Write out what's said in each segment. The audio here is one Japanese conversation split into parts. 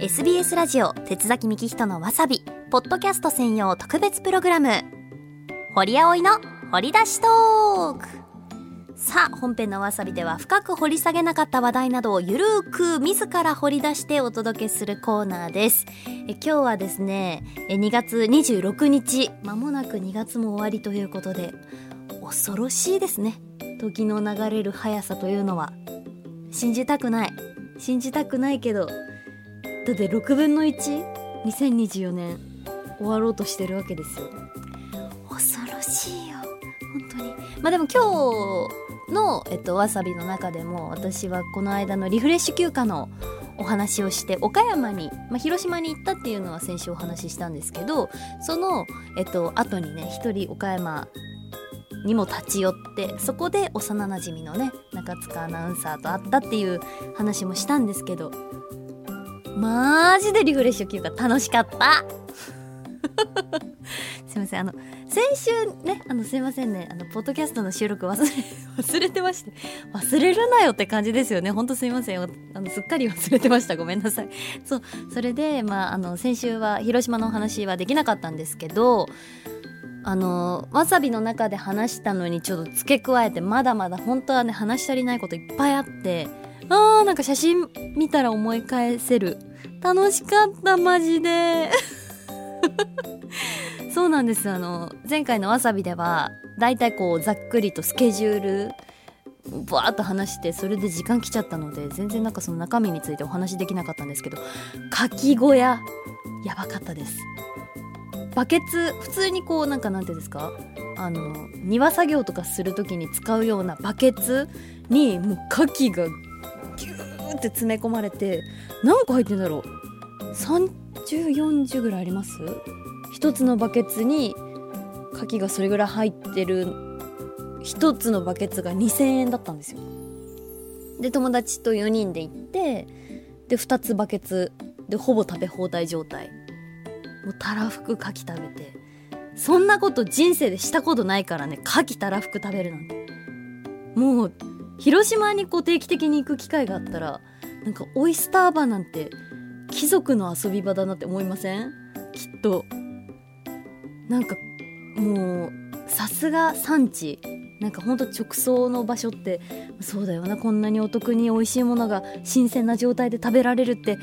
SBS ラジオ鉄崎幹人のわさびポッドキャスト専用特別プログラム。堀葵の掘り出しトーク。さあ本編のわさびでは深く掘り下げなかった話題などをゆるーく自ら掘り出してお届けするコーナーです。え今日はですね2月26日まもなく2月も終わりということで恐ろしいですね。時の流れる速さというのは。信じたくない。信じたくないけどだって6分の 1?2024 年。終わろうとしてるわけですよ。恐ろしいよ。本当に。まあでも今日の、えっと、わさびの中でも私はこの間のリフレッシュ休暇のお話をして岡山に、まあ、広島に行ったっていうのは先週お話ししたんですけどその、えっと後にね一人岡山にも立ち寄ってそこで幼なじみのね中塚アナウンサーと会ったっていう話もしたんですけどマジでリフレッシュ休暇楽しかった。すいません。あの先週ねあのすいませんね。あのポッドキャストの収録忘れ忘れてまして。忘れるなよって感じですよね。ほんとすいませんあのすっかり忘れてました。ごめんなさい。そうそれでまああの先週は広島のお話はできなかったんですけどあのわさびの中で話したのにちょっと付け加えてまだまだ本当はね話し足りないこといっぱいあってあーなんか写真見たら思い返せる楽しかったマジで。そうなんです。あの前回のわさびではだいたいこうざっくりとスケジュールバーッと話してそれで時間来ちゃったので全然なんかその中身についてお話できなかったんですけどかき小屋やばかったです。バケツ普通にこうなんかなんていうんですか？あの庭作業とかする時に使うようなバケツにもう牡蠣がーって詰め込まれて何個入ってんだろう。3040ぐらいあります？一つのバケツに牡蠣がそれぐらい入ってる。一つのバケツが2000円だったんですよ。で友達と4人で行ってで2つバケツでほぼ食べ放題状態。もうたらふく牡蠣食べて。そんなこと人生でしたことないからね牡蠣たらふく食べるなんて。もう広島にこう定期的に行く機会があったらなんかオイスターバーなんて貴族の遊び場だなって思いません？きっと。なんかもうさすが産地。なんかほんと直送の場所ってそうだよな。こんなにお得に美味しいものが新鮮な状態で食べられるって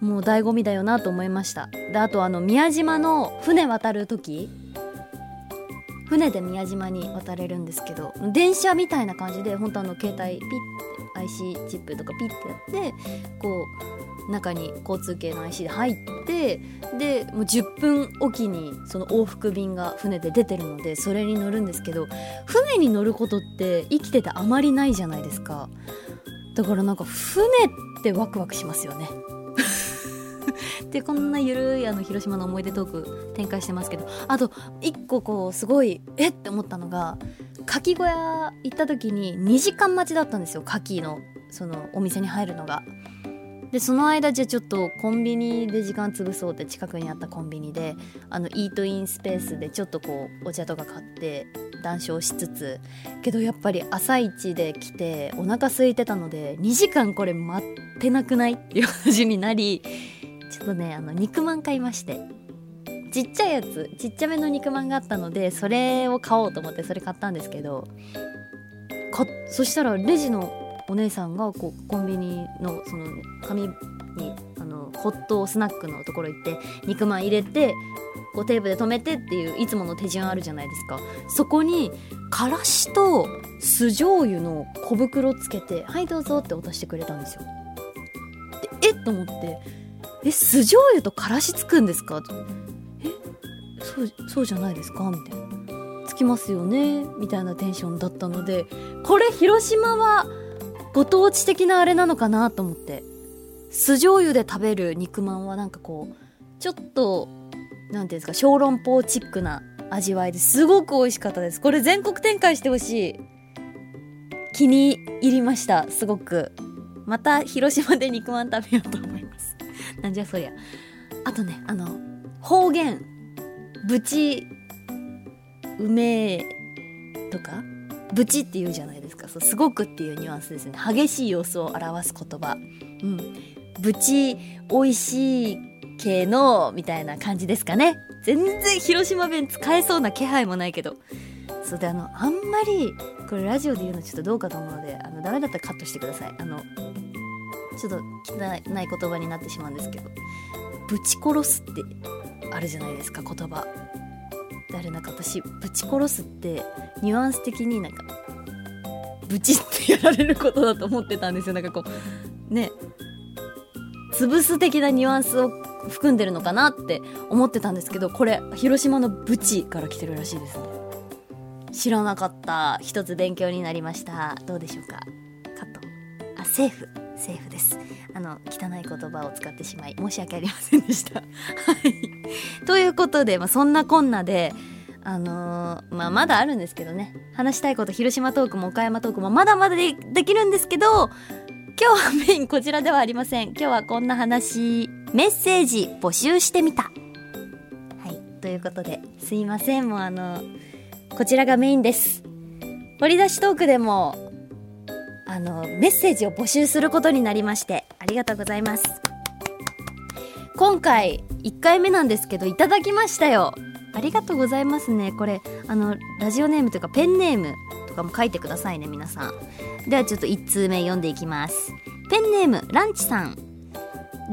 もう醍醐味だよなと思いました。であとあの宮島の船渡る時船で宮島に渡れるんですけど電車みたいな感じで本当あの携帯ピッて IC チップとかピッてやってこう中に交通系の IC で入ってでもう10分おきにその往復便が船で出てるのでそれに乗るんですけど船に乗ることって生きててあまりないじゃないですか。だからなんか船ってワクワクしますよね。でこんなゆるいあの広島の思い出トーク展開してますけどあと一個こうすごいえって思ったのが牡蠣小屋行った時に2時間待ちだったんですよ牡蠣のそのお店に入るのが。でその間じゃあちょっとコンビニで時間潰そうって近くにあったコンビニであのイートインスペースでちょっとこうお茶とか買って談笑しつつけどやっぱり朝一で来てお腹空いてたので2時間これ待ってなくない？っていう話になりちょっとねあの肉まん買いまして。ちっちゃいやつちっちゃめの肉まんがあったのでそれを買おうと思ってそれ買ったんですけどかそしたらレジのお姉さんがこうコンビニのその紙にあのホットスナックのところ行って肉まん入れてこうテープで止めてっていういつもの手順あるじゃないですか。そこにからしと酢醤油の小袋つけて「はいどうぞ」って渡してくれたんですよ。でえっと思って「え酢醤油とからしつくんですか?」えそうそうじゃないですか?」みたいな「つきますよね」みたいなテンションだったのでこれ広島はご当地的なあれなのかなと思って。酢醤油で食べる肉まんはなんかこうちょっとなんていうんですか？小籠包チックな味わいですごく美味しかったです。これ全国展開してほしい。気に入りましたすごく。また広島で肉まん食べようと思います。なんじゃそりゃあとねあの方言。ぶちうめえとか？ぶちって言うじゃないですか。そうすごくっていうニュアンスですね。激しい様子を表す言葉。うん。ブチ美味しい系のみたいな感じですかね。全然広島弁使えそうな気配もないけど。そうであのあんまりこれラジオで言うのちょっとどうかと思うのであのダメだったらカットしてください。あのちょっと汚い言葉になってしまうんですけど。ぶち殺すってあるじゃないですか言葉。であれなんか私ぶち殺すってニュアンス的になんかブチってやられることだと思ってたんですよ。なんかこうね。潰す的なニュアンスを含んでるのかなって思ってたんですけどこれ広島のブチから来てるらしいですね。知らなかった。一つ勉強になりました。どうでしょうか？カット。あセーフ。セーフです。あの汚い言葉を使ってしまい申し訳ありませんでした。はい。ということで、まあ、そんなこんなであのー、まあまだあるんですけどね。話したいこと広島トークも岡山トークもまだまだでできるんですけど今日はメインこちらではありません。今日はこんな話メッセージ募集してみた。はい。ということですいません。もうあのこちらがメインです。掘り出しトークでもあのメッセージを募集することになりましてありがとうございます。今回1回目なんですけどいただきましたよ。ありがとうございますね。これあのラジオネームというかペンネームとかも書いてくださいね皆さん。ではちょっと1通目読んでいきます。ペンネームランチさん。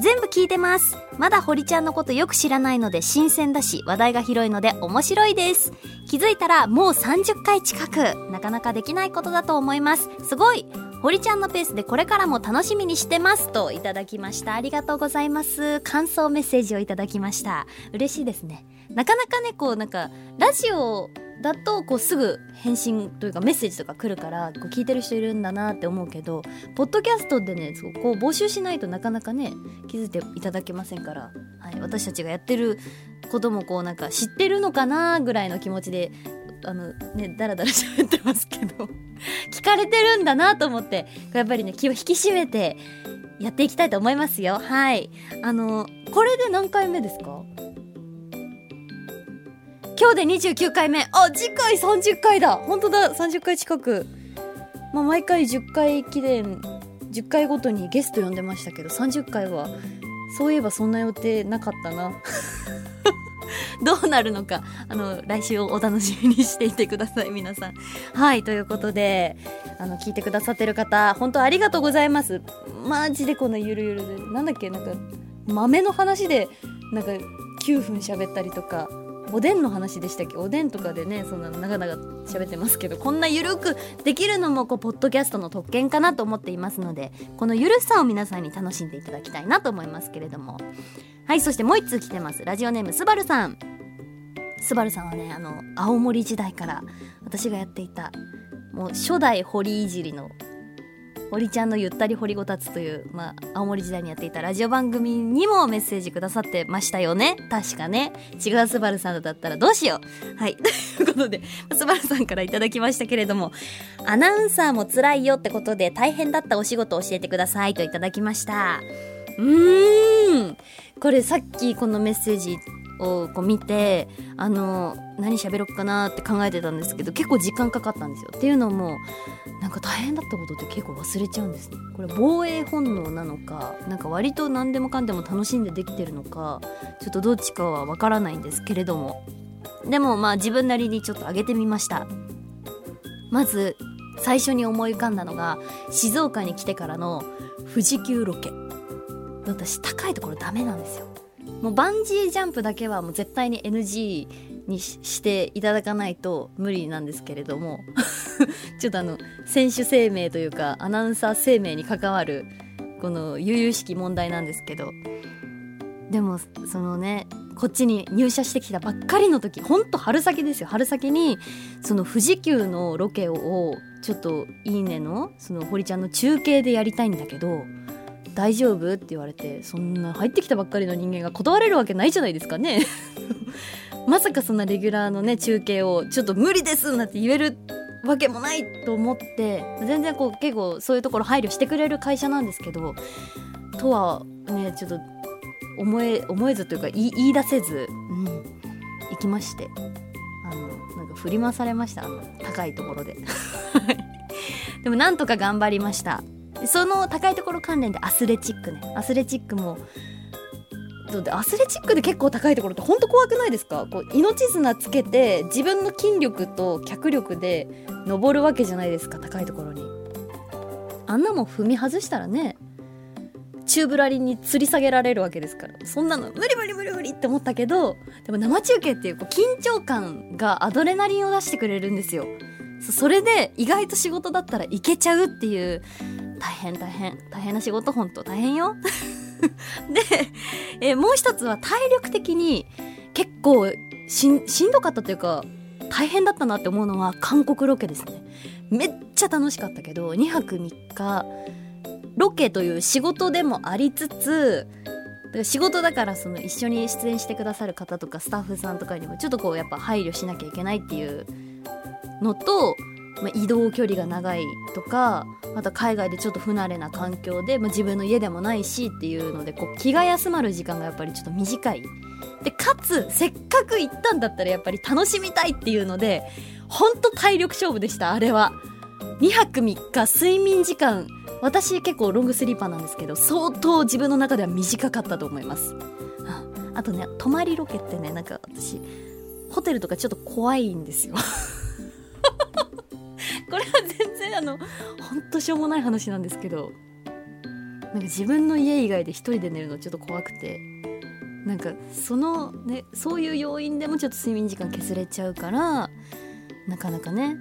全部聞いてます。まだ堀ちゃんのことよく知らないので新鮮だし話題が広いので面白いです。気づいたらもう30回近く。なかなかできないことだと思います。すごい。堀ちゃんのペースでこれからも楽しみにしてますといただきました。ありがとうございます。感想メッセージをいただきました。嬉しいですね。なかなかねこうなんかラジオだとこうすぐ返信というかメッセージとか来るからこう聞いてる人いるんだなって思うけどポッドキャストでねこう募集しないとなかなかね気づいていただけませんから、はい、私たちがやってることもこうなんか知ってるのかなぐらいの気持ちであのねダラダラ 喋ってますけど聞かれてるんだなと思ってやっぱりね気を引き締めてやっていきたいと思いますよ。はい。あのこれで何回目ですか？今日で29回目。あ次回30回だ。本当だ。30回近く。まあ毎回10回記念10回ごとにゲスト呼んでましたけど30回はそういえばそんな予定なかったな。どうなるのかあの来週をお楽しみにしていてください皆さん。はいということであの聞いてくださってる方本当ありがとうございます。マジでこのゆるゆるでなんだっけなんか豆の話でなんか9分喋ったりとか。おでんの話でしたっけ？おでんとかでねそんな長々喋ってますけどこんなゆるくできるのもこうポッドキャストの特権かなと思っていますのでこのゆるさを皆さんに楽しんでいただきたいなと思いますけれども。はいそしてもう一通来てます。ラジオネームすばるさん。すばるさんはねあの青森時代から私がやっていたもう初代堀いじりの堀ちゃんのゆったり堀ごたつという、まあ、青森時代にやっていたラジオ番組にもメッセージくださってましたよね。確かね。違うすばるさんだったらどうしよう。はい。ということですばるさんからいただきましたけれどもアナウンサーも辛いよってことで大変だったお仕事を教えてくださいといただきました。うーん。これさっきこのメッセージをこう見てあの何喋ろうかなって考えてたんですけど結構時間かかったんですよ。っていうのもなんか大変だったことって結構忘れちゃうんですね。これ防衛本能なのかなんか割と何でもかんでも楽しんでできてるのかちょっとどっちかはわからないんですけれども。でもまあ自分なりにちょっと上げてみました。まず最初に思い浮かんだのが静岡に来てからの富士急ロケ。私高いところダメなんですよ。もうバンジージャンプだけはもう絶対に NG にしていただかないと無理なんですけれども ちょっとあの選手生命というかアナウンサー生命に関わるこの悠々しき問題なんですけどでもそのねこっちに入社してきたばっかりの時ほんと春先ですよ。春先にその富士急のロケをちょっと「いいねの」その堀ちゃんの中継でやりたいんだけど大丈夫？って言われてそんな入ってきたばっかりの人間が断れるわけないじゃないですかね。まさかそんなレギュラーのね中継をちょっと無理ですなんて言えるわけもないと思って全然こう結構そういうところ配慮してくれる会社なんですけどとはねちょっと思え思えずというか言い出せず、うん、行きましてあのなんか振り回されましたあの高いところで。でもなんとか頑張りました。その高いところ関連でアスレチックね。アスレチックもアスレチックで結構高いところってほんと怖くないですか？こう命綱つけて自分の筋力と脚力で登るわけじゃないですか高いところに。あんなもん踏み外したらね宙ぶらりんに吊り下げられるわけですから。そんなの無理無理無理無理って思ったけどでも生中継っていうこう緊張感がアドレナリンを出してくれるんですよ。それで意外と仕事だったらいけちゃうっていう大変大変大変な仕事本当大変よ。で、えもう一つは体力的に結構しんしんどかったというか大変だったなって思うのは韓国ロケですね。めっちゃ楽しかったけど2泊3日ロケという仕事でもありつつ仕事だからその一緒に出演してくださる方とかスタッフさんとかにもちょっとこうやっぱ配慮しなきゃいけないっていうのと、まあ、移動距離が長いとかまた海外でちょっと不慣れな環境で、まあ、自分の家でもないしっていうのでこう気が休まる時間がやっぱりちょっと短い。でかつせっかく行ったんだったらやっぱり楽しみたいっていうのでほんと体力勝負でしたあれは。2泊3日睡眠時間私結構ロングスリーパーなんですけど相当自分の中では短かったと思いますあとね泊まりロケってねなんか私ホテルとかちょっと怖いんですよこれは全然あのほんとしょうもない話なんですけどなんか自分の家以外で一人で寝るのちょっと怖くてなんかそのねそういう要因でもちょっと睡眠時間削れちゃうからなかなかね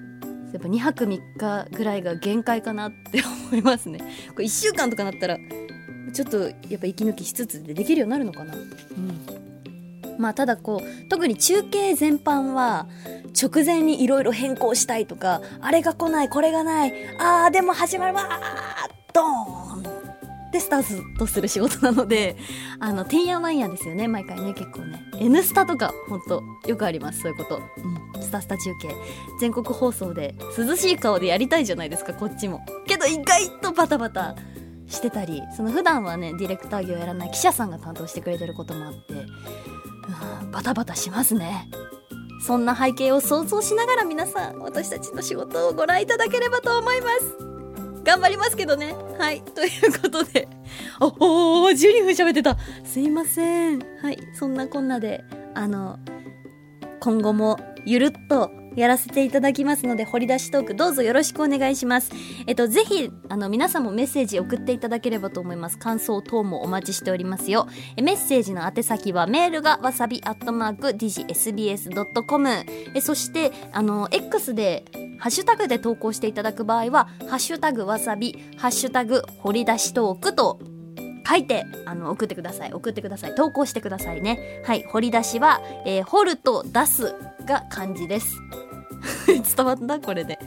やっぱ2泊3日ぐらいが限界かなって思いますね。これ1週間とかなったらちょっとやっぱ息抜きしつつでできるようになるのかな。うん。まあただこう特に中継全般は直前にいろいろ変更したいとかあれが来ないこれがないあーでも始まるわードーンでスタートする仕事なのであのてんやわんやですよね毎回ね結構ね「N スタ」とかほんとよくありますそういうこと、うん、スタスタ中継。全国放送で涼しい顔でやりたいじゃないですかこっちも。けど意外とバタバタしてたりその普段はねディレクター業やらない記者さんが担当してくれてることもあって、バタバタしますねそんな背景を想像しながら皆さん私たちの仕事をご覧いただければと思います頑張りますけどね。はい。ということで。おお12分喋ってた。すいません。はい。そんなこんなで、あの、今後もゆるっとやらせていただきますので、掘り出しトークどうぞよろしくお願いします。えっと、ぜひ、あの、皆さんもメッセージ送っていただければと思います。感想等もお待ちしておりますよ。えメッセージの宛先はメールがわさびアットマーク digsbs.com え、そして、あの、X でハッシュタグで投稿していただく場合は、ハッシュタグわさび、ハッシュタグ掘り出しトークと書いて、あの、送ってください。送ってください。投稿してくださいね。はい。掘り出しは、えー、掘ると出すが漢字です。伝わった？これで。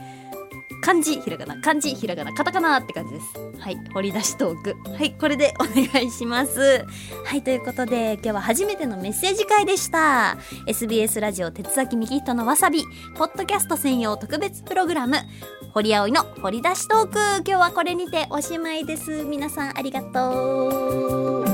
漢字ひらがな漢字ひらがなカタカナって感じです。はい掘り出しトーク。はいこれでお願いします。はいということで今日は初めてのメッセージ会でした。SBS ラジオ鉄崎幹人のわさびポッドキャスト専用特別プログラム堀葵の掘り出しトーク。今日はこれにておしまいです。皆さんありがとう。